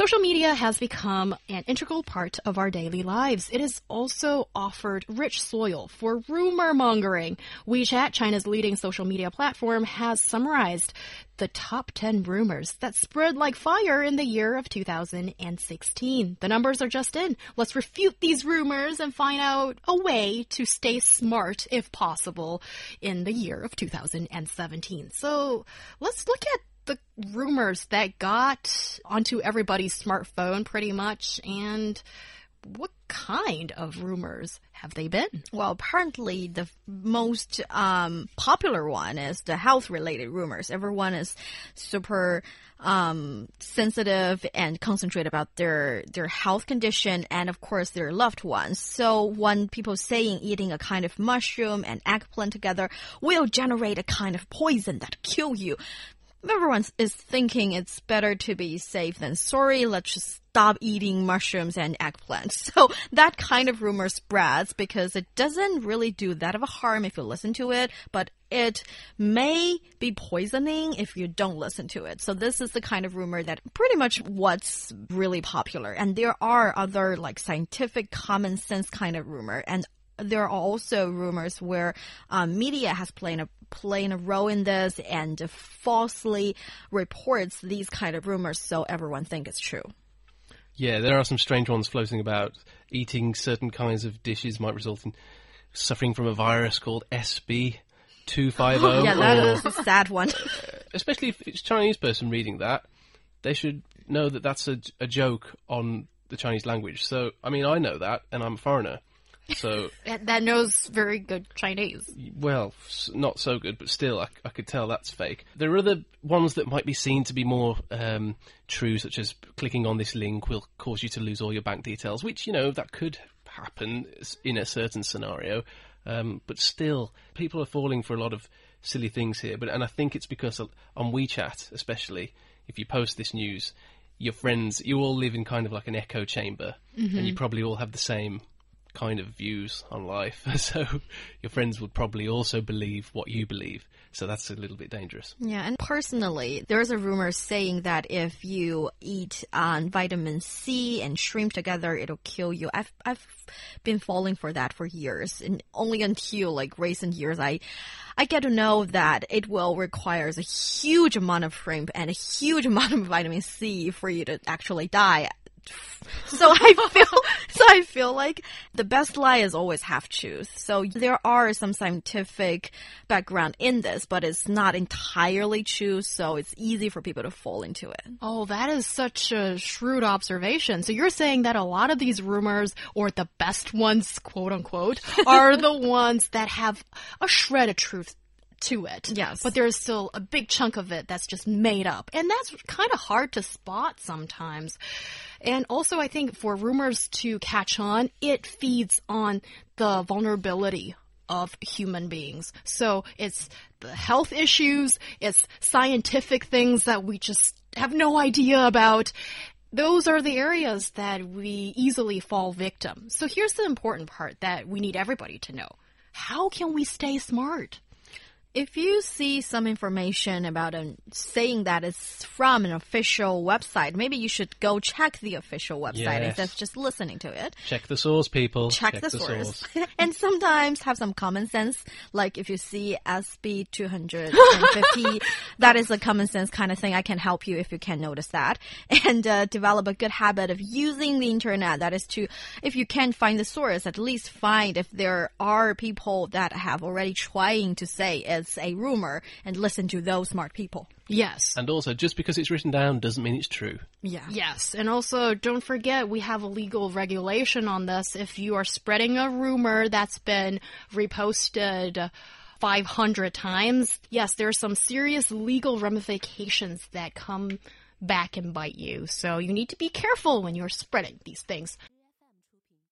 Social media has become an integral part of our daily lives. It has also offered rich soil for rumor mongering. WeChat, China's leading social media platform, has summarized the top 10 rumors that spread like fire in the year of 2016. The numbers are just in. Let's refute these rumors and find out a way to stay smart, if possible, in the year of 2017. So let's look at rumors that got onto everybody's smartphone pretty much and what kind of rumors have they been? Well, apparently the most um, popular one is the health related rumors. Everyone is super um, sensitive and concentrate about their their health condition and of course their loved ones. So when people saying eating a kind of mushroom and eggplant together will generate a kind of poison that kill you, everyone is thinking it's better to be safe than sorry. Let's just stop eating mushrooms and eggplants. So that kind of rumor spreads because it doesn't really do that of a harm if you listen to it, but it may be poisoning if you don't listen to it. So this is the kind of rumor that pretty much what's really popular. And there are other like scientific common sense kind of rumor and there are also rumors where um, media has played a playing a role in this and falsely reports these kind of rumors so everyone think it's true. Yeah, there are some strange ones floating about. Eating certain kinds of dishes might result in suffering from a virus called SB. 250 yeah, that that is a sad one. especially if it's a Chinese person reading that, they should know that that's a, a joke on the Chinese language. So, I mean, I know that, and I'm a foreigner. So that knows very good Chinese. Well, not so good, but still, I, I, could tell that's fake. There are other ones that might be seen to be more um, true, such as clicking on this link will cause you to lose all your bank details, which you know that could happen in a certain scenario. Um, but still, people are falling for a lot of silly things here. But and I think it's because on WeChat, especially, if you post this news, your friends, you all live in kind of like an echo chamber, mm-hmm. and you probably all have the same kind of views on life. So your friends would probably also believe what you believe. So that's a little bit dangerous. Yeah, and personally, there's a rumor saying that if you eat um, vitamin C and shrimp together, it'll kill you. I've I've been falling for that for years, and only until like recent years, I I get to know that it will requires a huge amount of shrimp and a huge amount of vitamin C for you to actually die so I feel so I feel like the best lie is always half truth. So there are some scientific background in this, but it's not entirely true, so it's easy for people to fall into it. Oh, that is such a shrewd observation. So you're saying that a lot of these rumors or the best ones, quote unquote, are the ones that have a shred of truth to it. Yes. But there's still a big chunk of it that's just made up. And that's kind of hard to spot sometimes. And also, I think for rumors to catch on, it feeds on the vulnerability of human beings. So it's the health issues, it's scientific things that we just have no idea about. Those are the areas that we easily fall victim. So here's the important part that we need everybody to know. How can we stay smart? If you see some information about it saying that it's from an official website, maybe you should go check the official website yes. instead of just listening to it. Check the source, people. Check, check the, the, source. source. and sometimes have some common sense. Like if you see SB 250, that is a common sense kind of thing. I can help you if you can notice that. And uh, develop a good habit of using the internet. That is to, if you can't find the source, at least find if there are people that have already trying to say it as a rumor and listen to those smart people. Yes. And also, just because it's written down doesn't mean it's true. Yeah. Yes. And also, don't forget, we have a legal regulation on this. If you are spreading a rumor that's been reposted, 500 times, yes, there are some serious legal ramifications that come back and bite you. So you need to be careful when you're spreading these things.